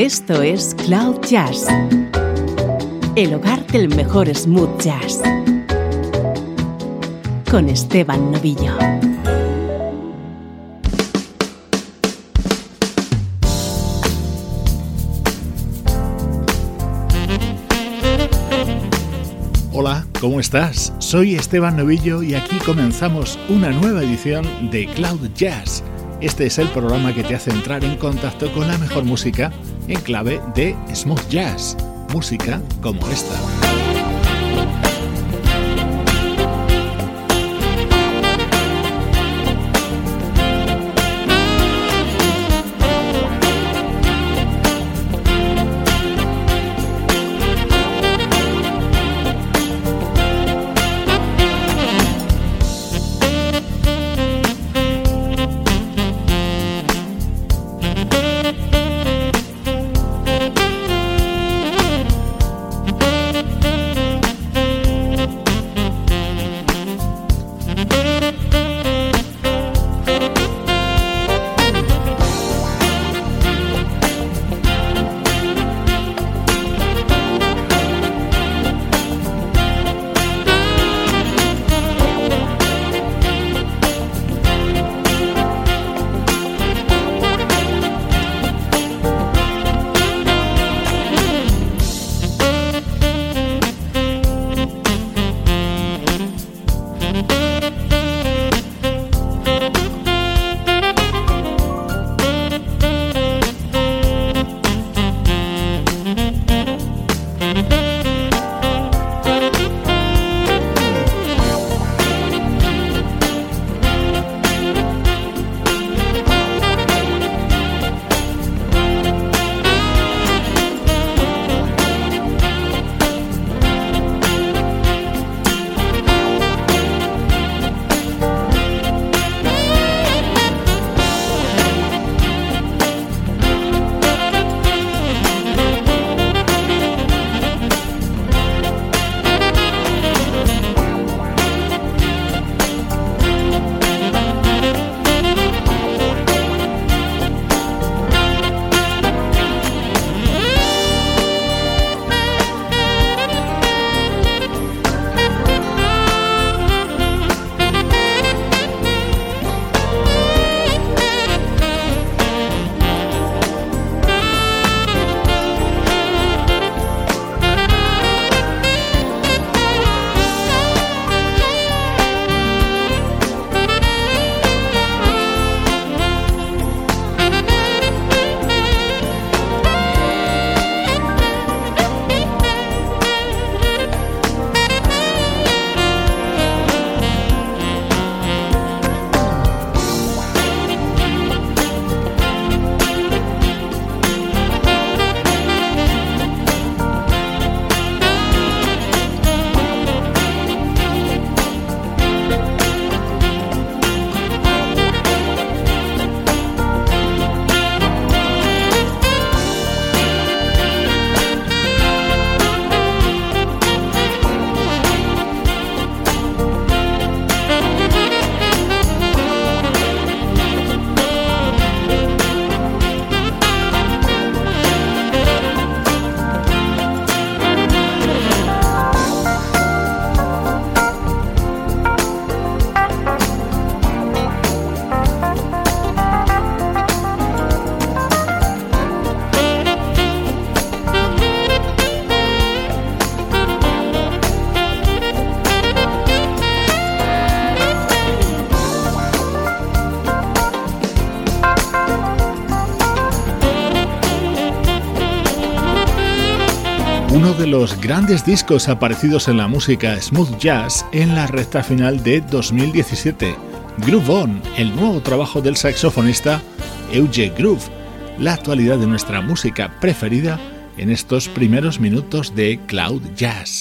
Esto es Cloud Jazz, el hogar del mejor smooth jazz, con Esteban Novillo. Hola, ¿cómo estás? Soy Esteban Novillo y aquí comenzamos una nueva edición de Cloud Jazz. Este es el programa que te hace entrar en contacto con la mejor música en clave de smooth jazz, música como esta. Los grandes discos aparecidos en la música smooth jazz en la recta final de 2017. Groove On, el nuevo trabajo del saxofonista Euge Groove, la actualidad de nuestra música preferida en estos primeros minutos de Cloud Jazz.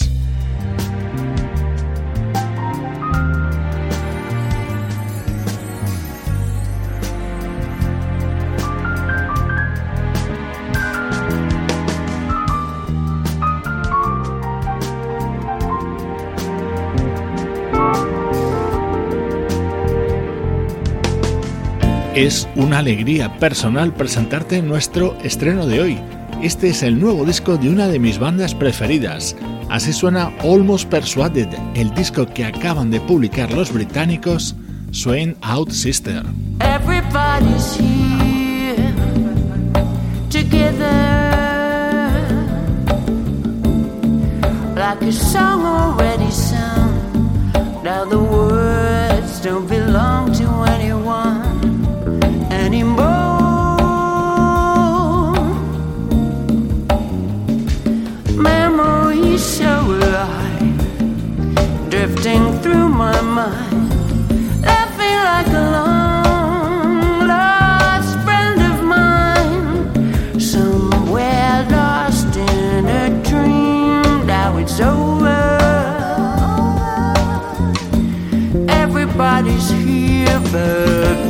Es una alegría personal presentarte nuestro estreno de hoy. Este es el nuevo disco de una de mis bandas preferidas. Así suena Almost Persuaded, el disco que acaban de publicar los británicos Swain Out Sister. Through my mind I feel like a long lost friend of mine, somewhere lost in a dream. Now it's over. Everybody's here but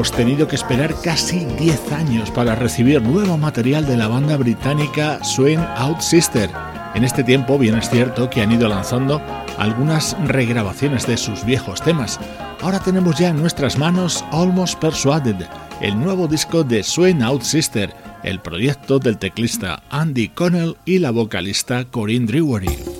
Hemos tenido que esperar casi 10 años para recibir nuevo material de la banda británica Swain Out Sister. En este tiempo, bien es cierto que han ido lanzando algunas regrabaciones de sus viejos temas. Ahora tenemos ya en nuestras manos Almost Persuaded, el nuevo disco de Swain Out Sister, el proyecto del teclista Andy Connell y la vocalista Corinne Drewery.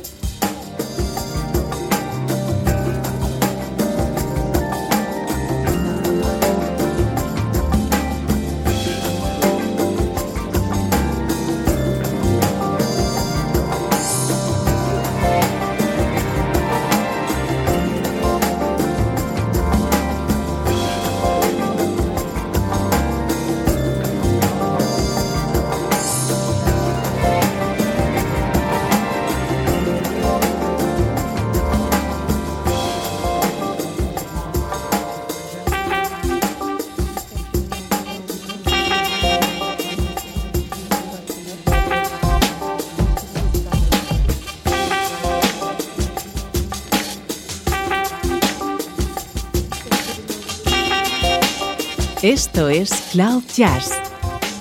Esto es Cloud Jazz,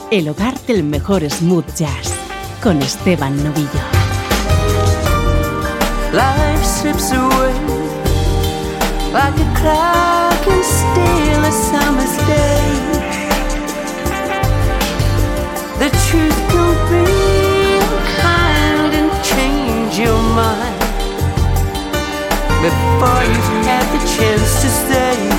el hogar del mejor smooth jazz, con Esteban Novillo. Life slips away like a cloud can steal a summer's day. The truth can be kind and change your mind before you've had the chance to stay.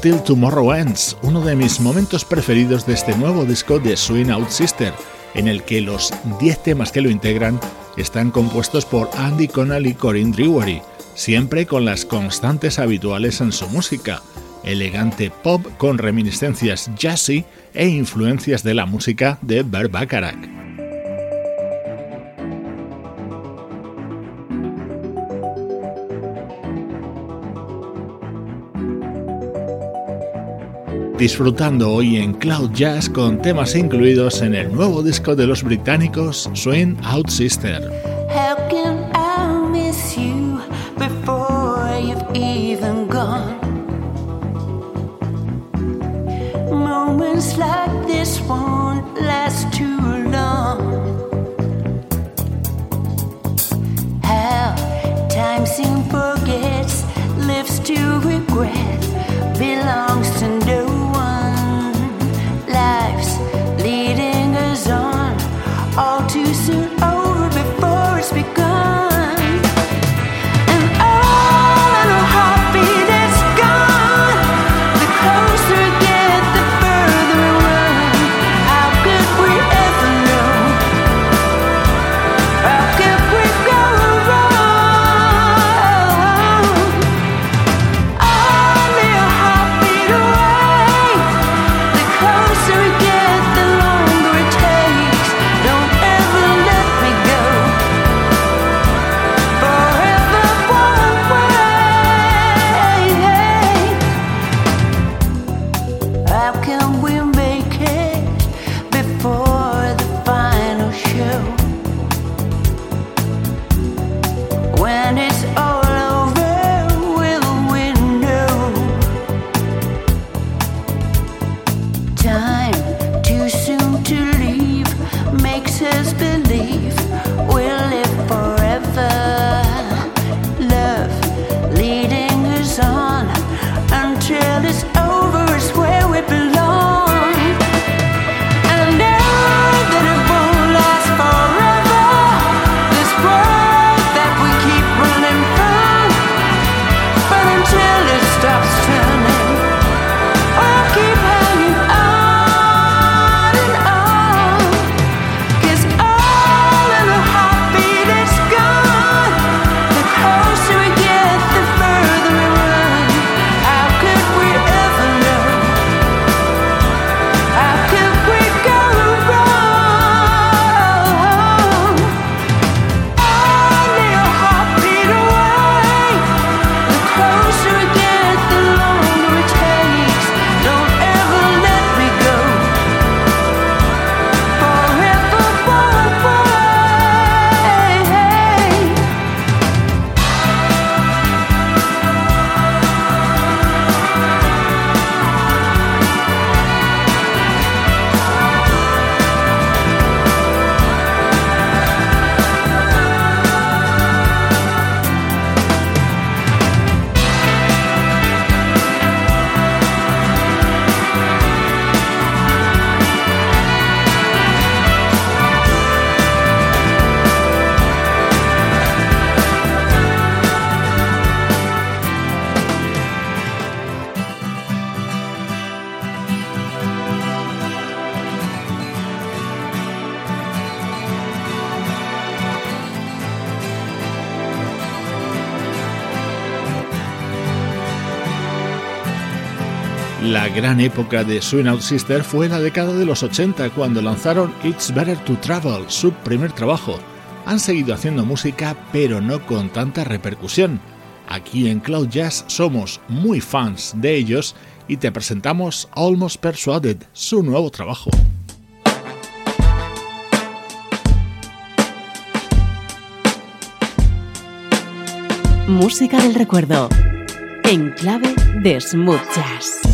Till Tomorrow Ends, uno de mis momentos preferidos de este nuevo disco de Swing Out Sister, en el que los 10 temas que lo integran están compuestos por Andy Connell y Corinne Drewery, siempre con las constantes habituales en su música, elegante pop con reminiscencias jazzy e influencias de la música de Bert Bacharach. Disfrutando hoy en Cloud Jazz con temas incluidos en el nuevo disco de los británicos Swing Out Sister. How can I miss you before you've even gone? Moments like this won't last too long. How time soon forgets, lives to regret, belongs to no La gran época de Swing Out Sister fue la década de los 80 cuando lanzaron It's Better to Travel, su primer trabajo. Han seguido haciendo música pero no con tanta repercusión. Aquí en Cloud Jazz somos muy fans de ellos y te presentamos Almost Persuaded, su nuevo trabajo. Música del recuerdo, en clave de smooth jazz.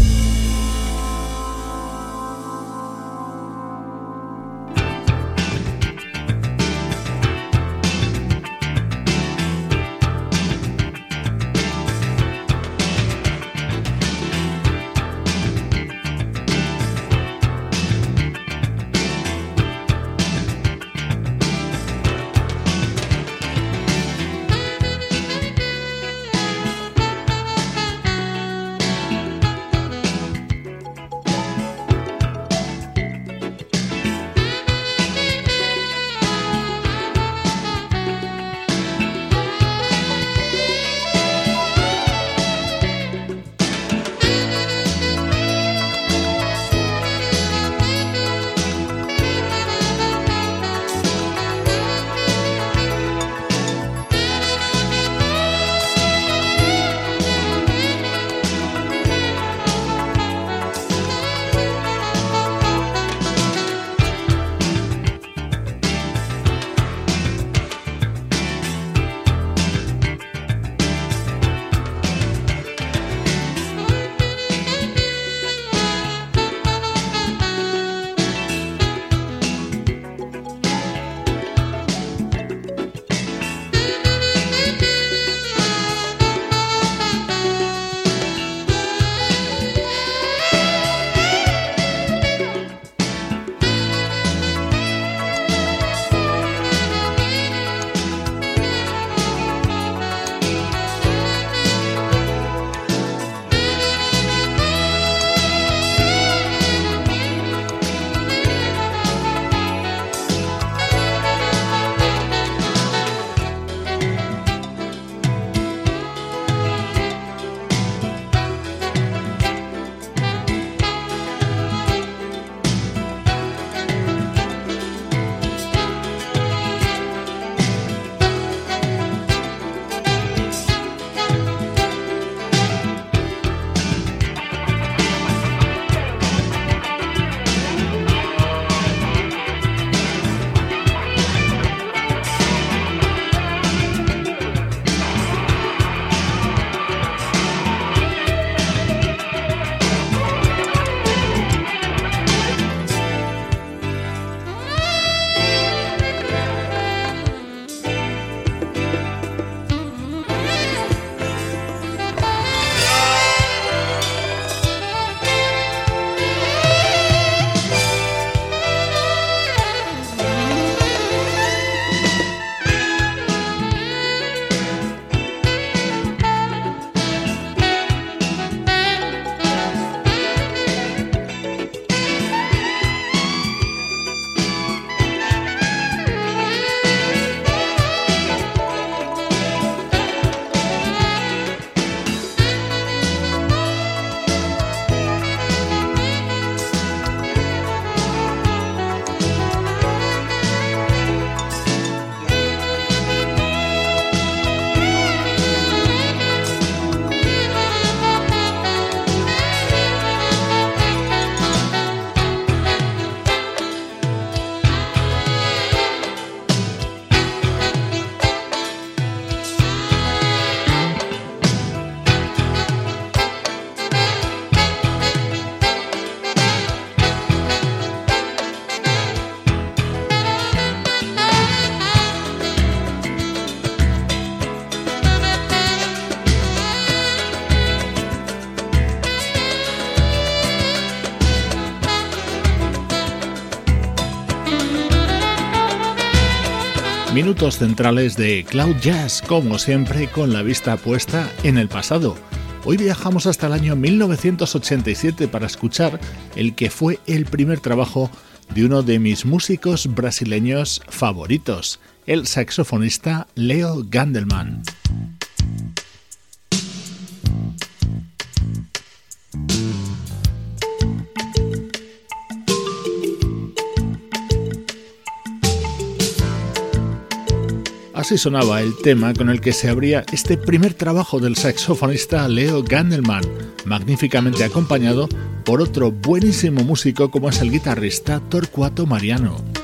Minutos centrales de Cloud Jazz, como siempre con la vista puesta en el pasado. Hoy viajamos hasta el año 1987 para escuchar el que fue el primer trabajo de uno de mis músicos brasileños favoritos, el saxofonista Leo Gandelman. Así sonaba el tema con el que se abría este primer trabajo del saxofonista Leo Gandelman, magníficamente acompañado por otro buenísimo músico como es el guitarrista Torcuato Mariano.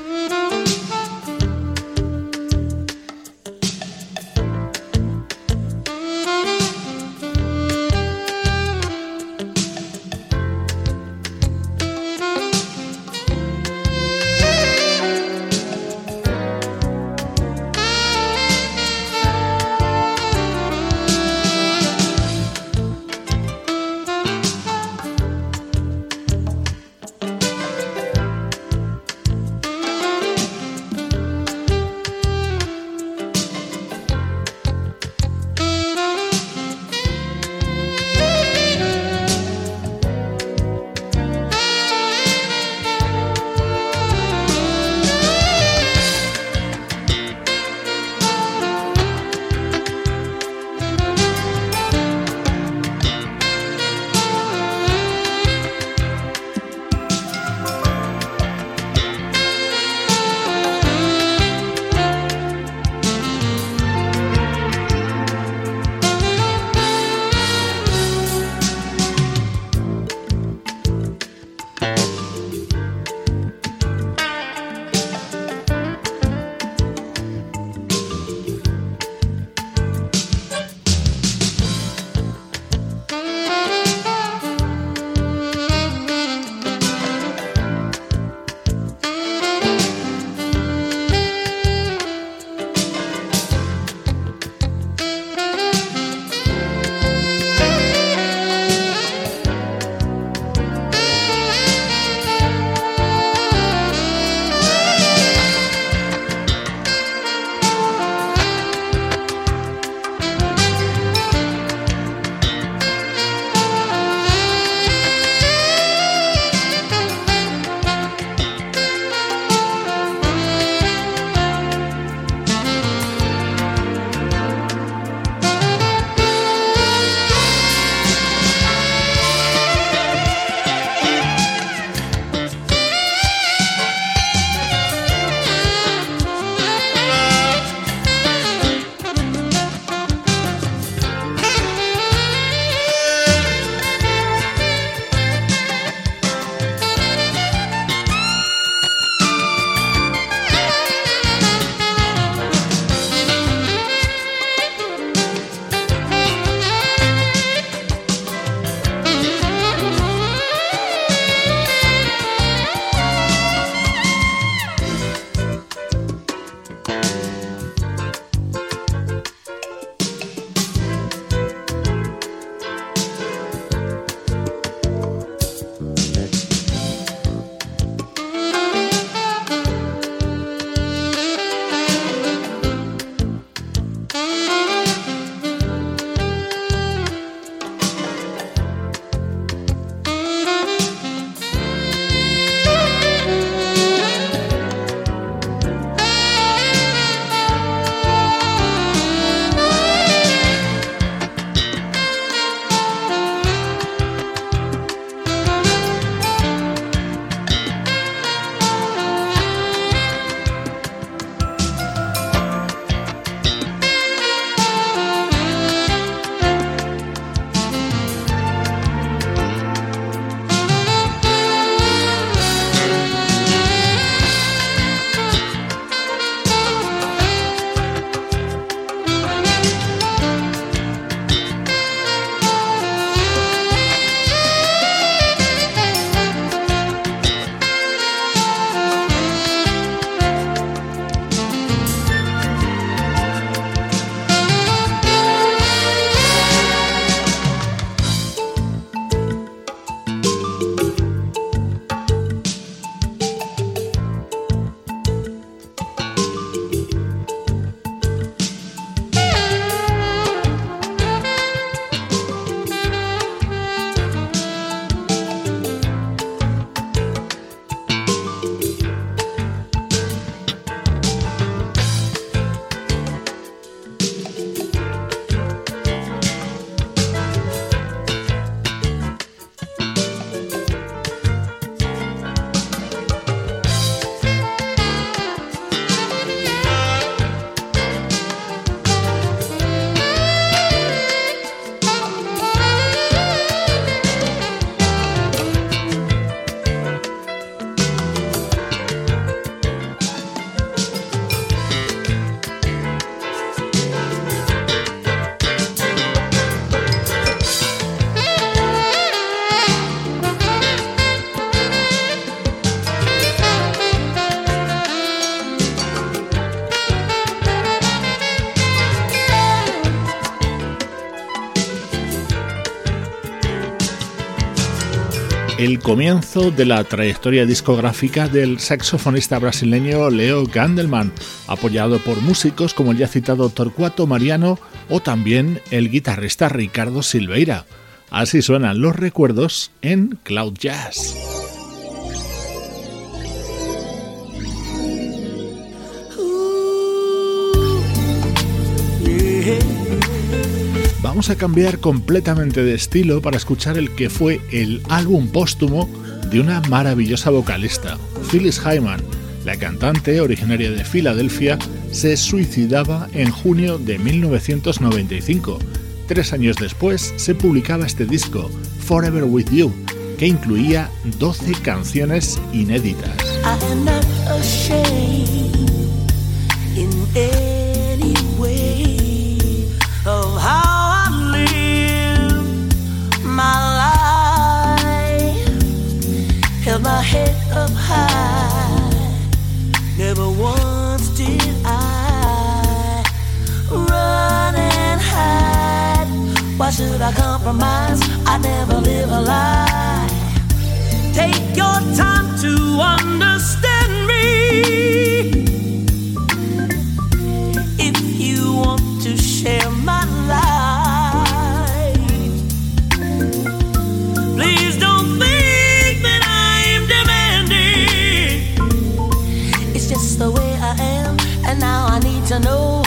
El comienzo de la trayectoria discográfica del saxofonista brasileño Leo Gandelman, apoyado por músicos como el ya citado Torcuato Mariano o también el guitarrista Ricardo Silveira. Así suenan los recuerdos en Cloud Jazz. Vamos a cambiar completamente de estilo para escuchar el que fue el álbum póstumo de una maravillosa vocalista, Phyllis Hyman. La cantante, originaria de Filadelfia, se suicidaba en junio de 1995. Tres años después se publicaba este disco, Forever With You, que incluía 12 canciones inéditas. I compromise? I never live a lie. Take your time to understand me. If you want to share my life, please don't think. That I'm demanding. It's just the way I am, and now I need to know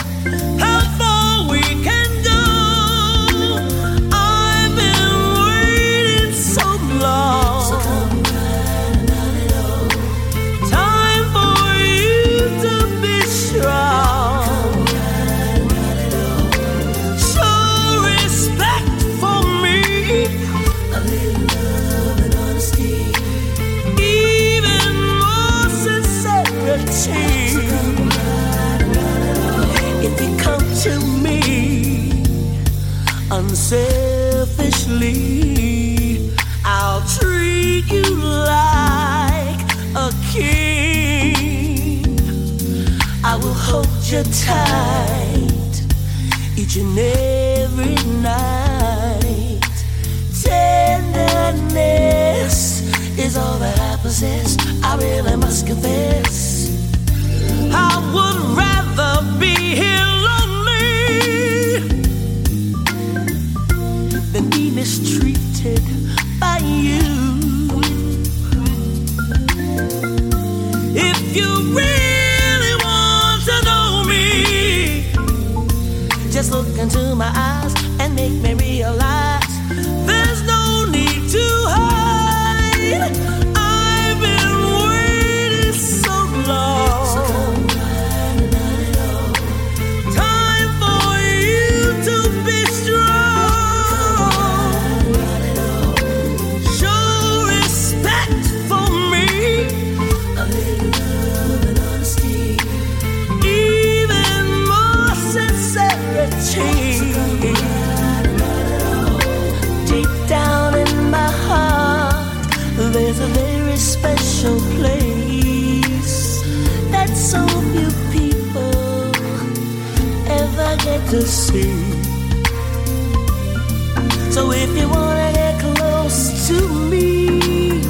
possess. I really must confess. I would rather be here lonely than be mistreated by you. If you really want to know me, just look into my eyes and make me realize to see. So if you wanna get close to me,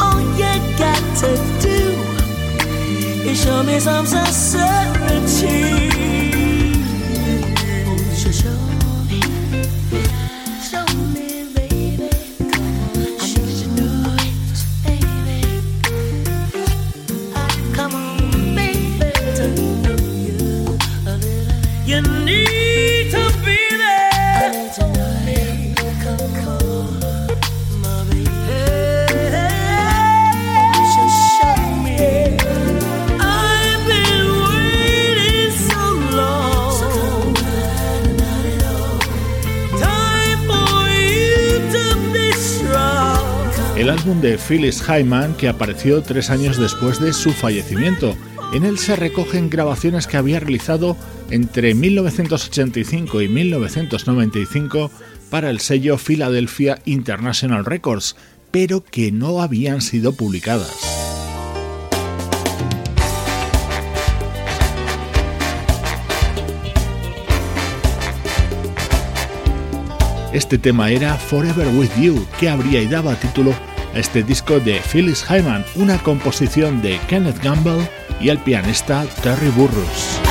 all you got to do is show me some sincerity. El álbum de Phyllis Hyman que apareció tres años después de su fallecimiento. En él se recogen grabaciones que había realizado entre 1985 y 1995 para el sello Philadelphia International Records, pero que no habían sido publicadas. Este tema era Forever With You, que abría y daba título este disco de Phyllis Hyman, una composición de Kenneth Gamble y el pianista Terry Burrus.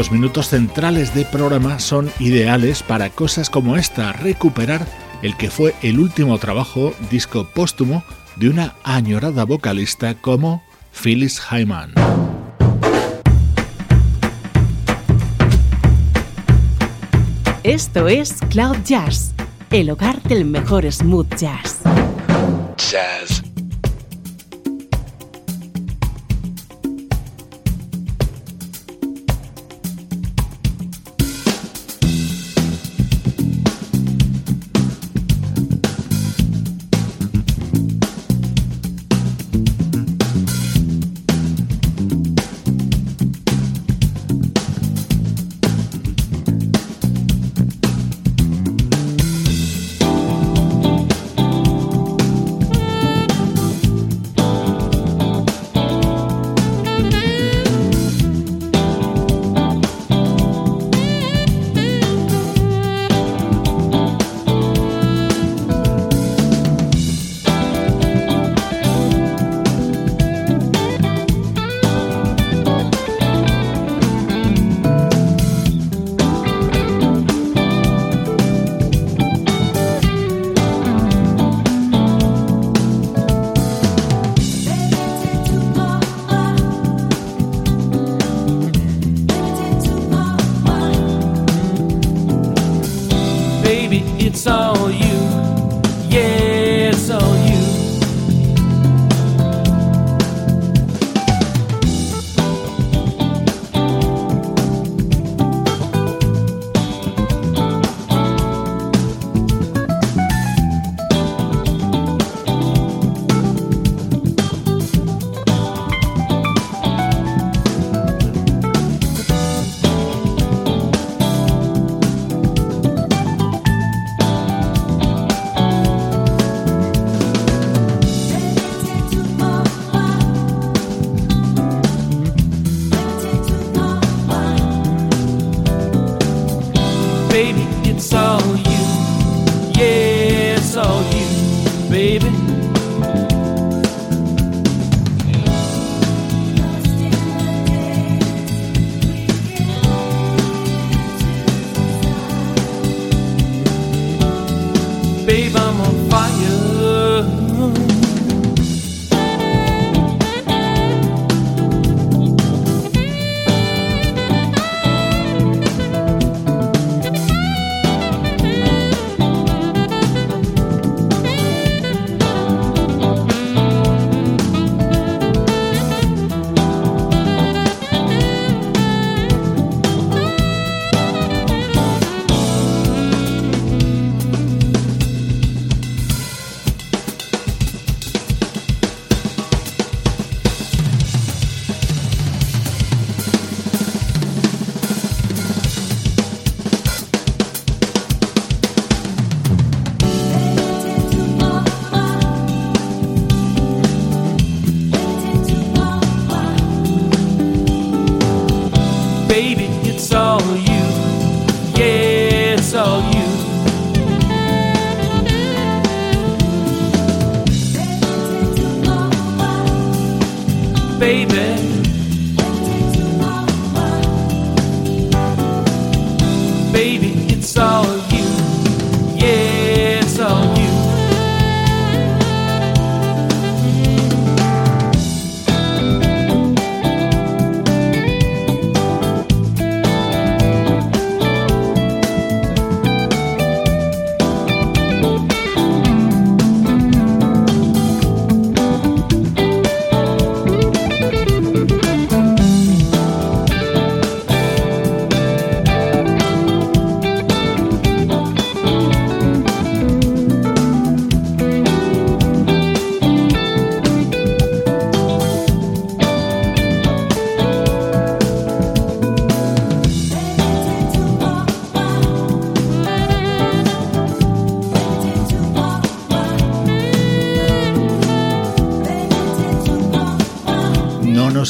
Estos minutos centrales de programa son ideales para cosas como esta, recuperar el que fue el último trabajo disco póstumo de una añorada vocalista como Phyllis Hyman. Esto es Cloud Jazz, el hogar del mejor smooth jazz. Jazz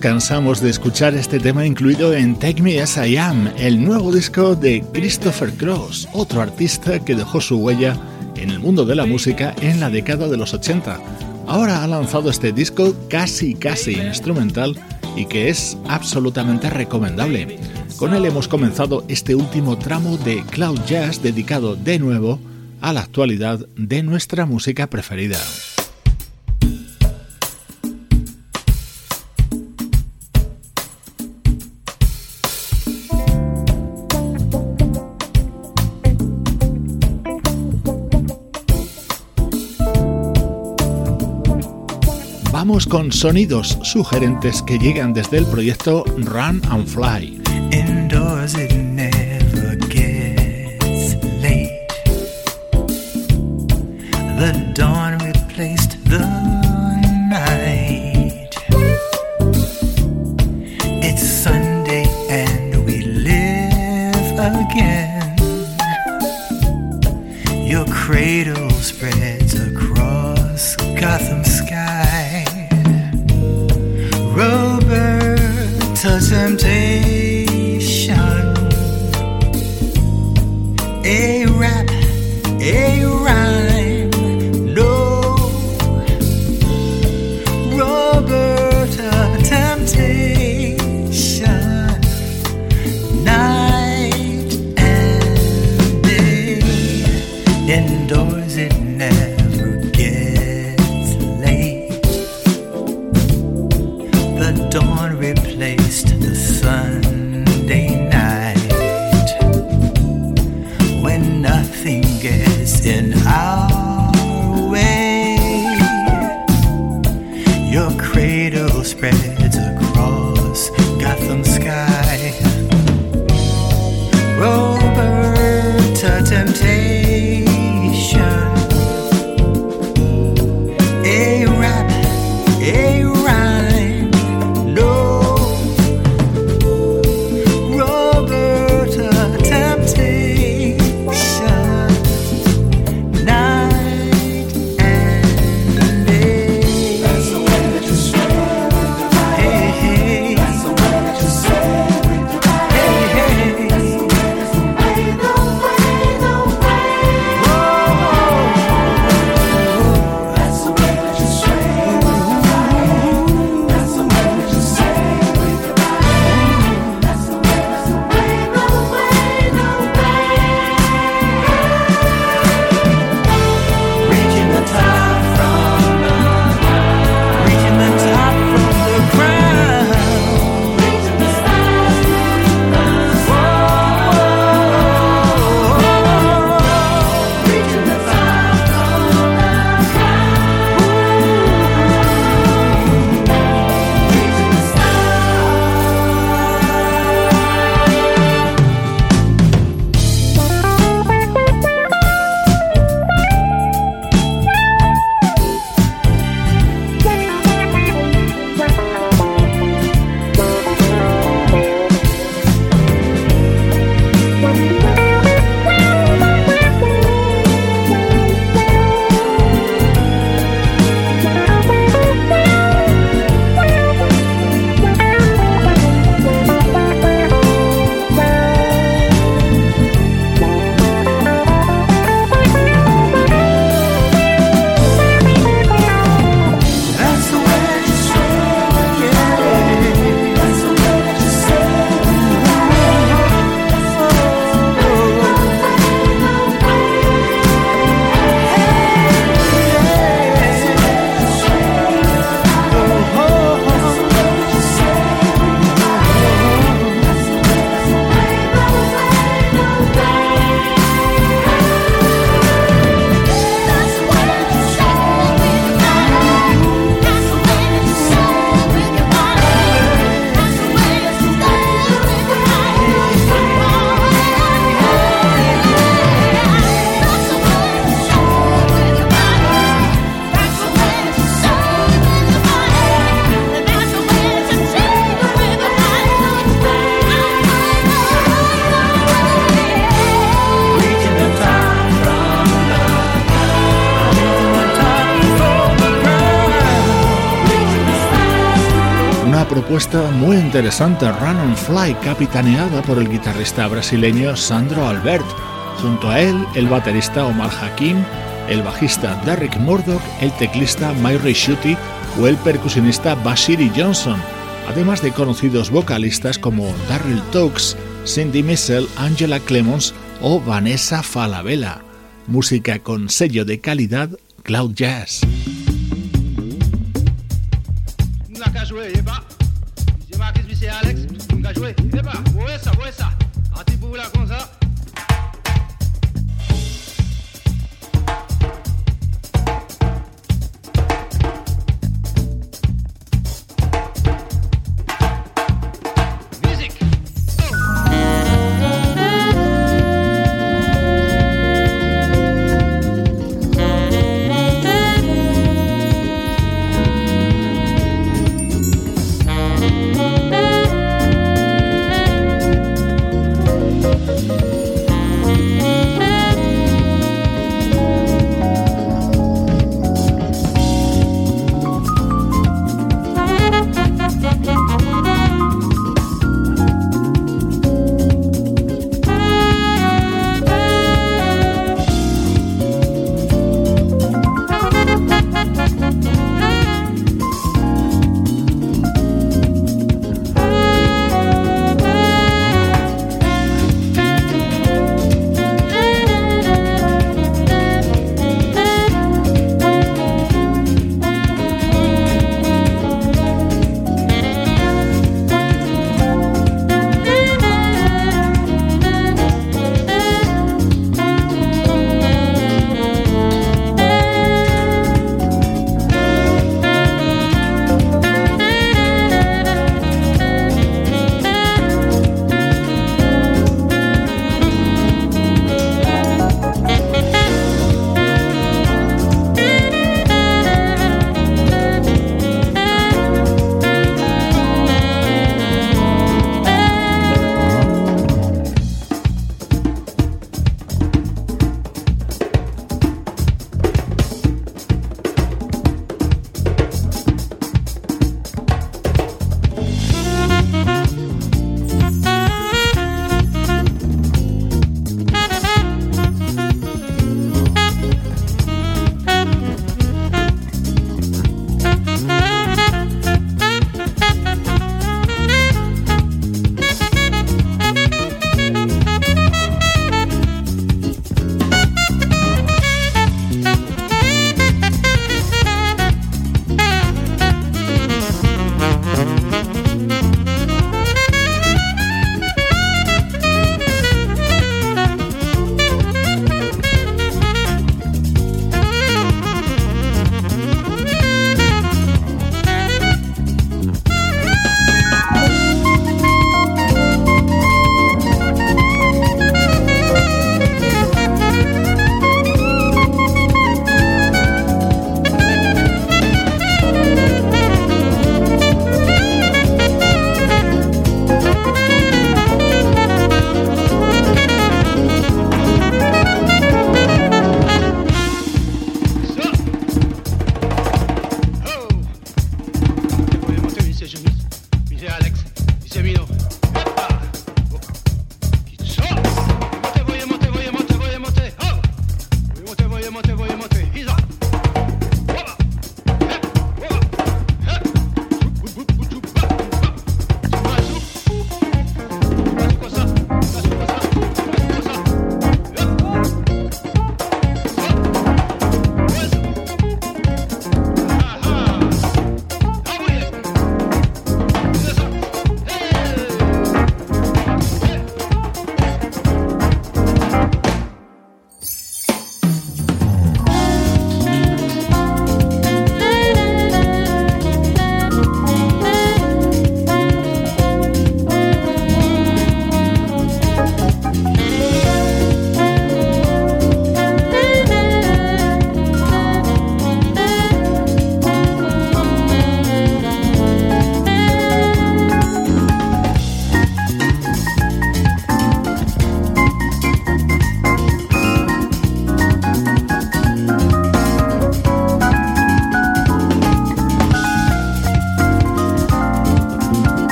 cansamos de escuchar este tema incluido en Take Me As I Am, el nuevo disco de Christopher Cross, otro artista que dejó su huella en el mundo de la música en la década de los 80. Ahora ha lanzado este disco casi casi instrumental y que es absolutamente recomendable. Con él hemos comenzado este último tramo de Cloud Jazz dedicado de nuevo a la actualidad de nuestra música preferida. Con sonidos sugerentes que llegan desde el proyecto Run and Fly. Muy interesante Run and Fly, capitaneada por el guitarrista brasileño Sandro Albert. Junto a él, el baterista Omar Hakim, el bajista Derrick Murdoch, el teclista Myri Shuti o el percusionista Bashiri Johnson, además de conocidos vocalistas como Darryl Tokes, Cindy Missel, Angela Clemons o Vanessa Falabella. Música con sello de calidad Cloud Jazz.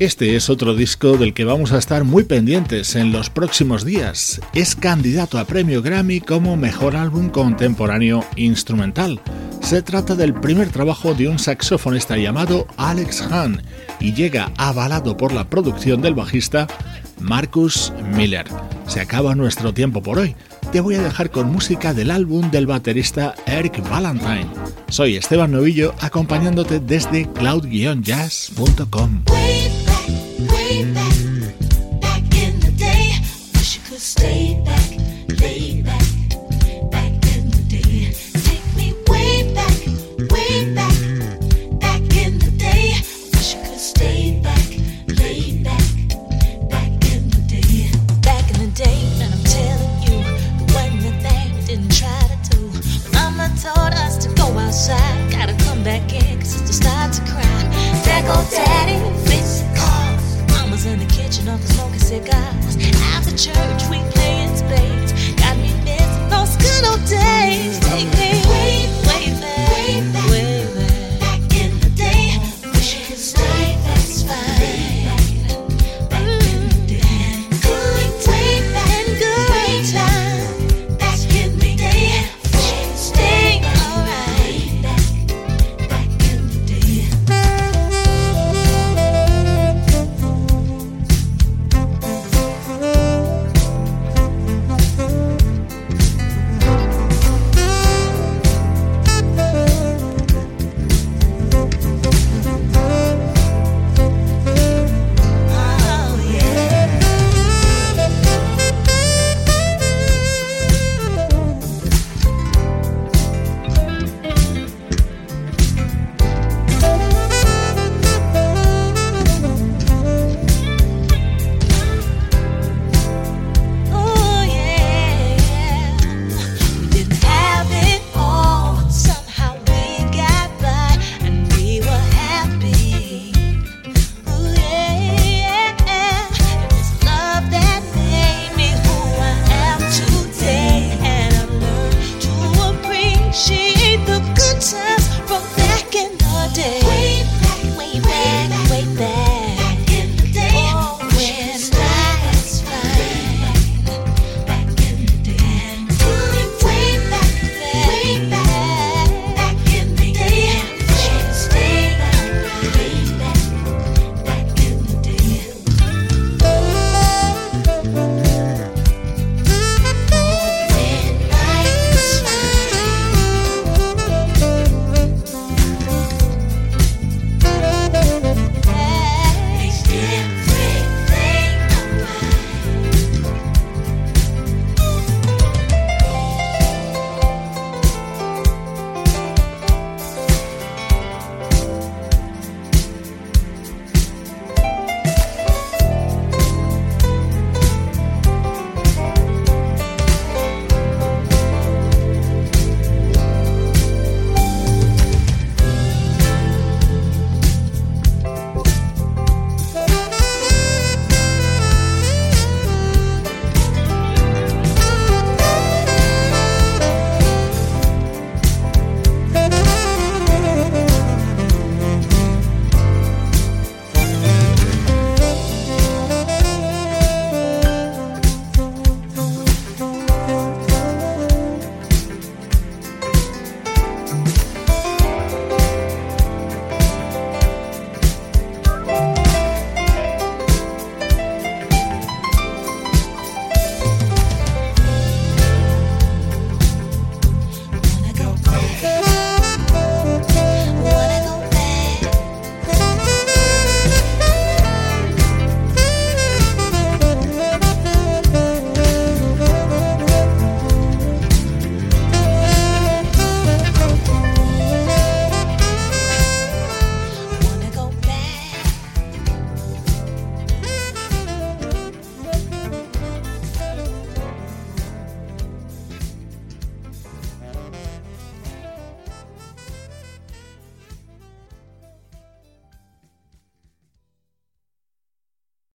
Este es otro disco del que vamos a estar muy pendientes en los próximos días. Es candidato a premio Grammy como mejor álbum contemporáneo instrumental. Se trata del primer trabajo de un saxofonista llamado Alex Hahn y llega avalado por la producción del bajista Marcus Miller. Se acaba nuestro tiempo por hoy. Te voy a dejar con música del álbum del baterista Eric Valentine. Soy Esteban Novillo acompañándote desde cloud-jazz.com.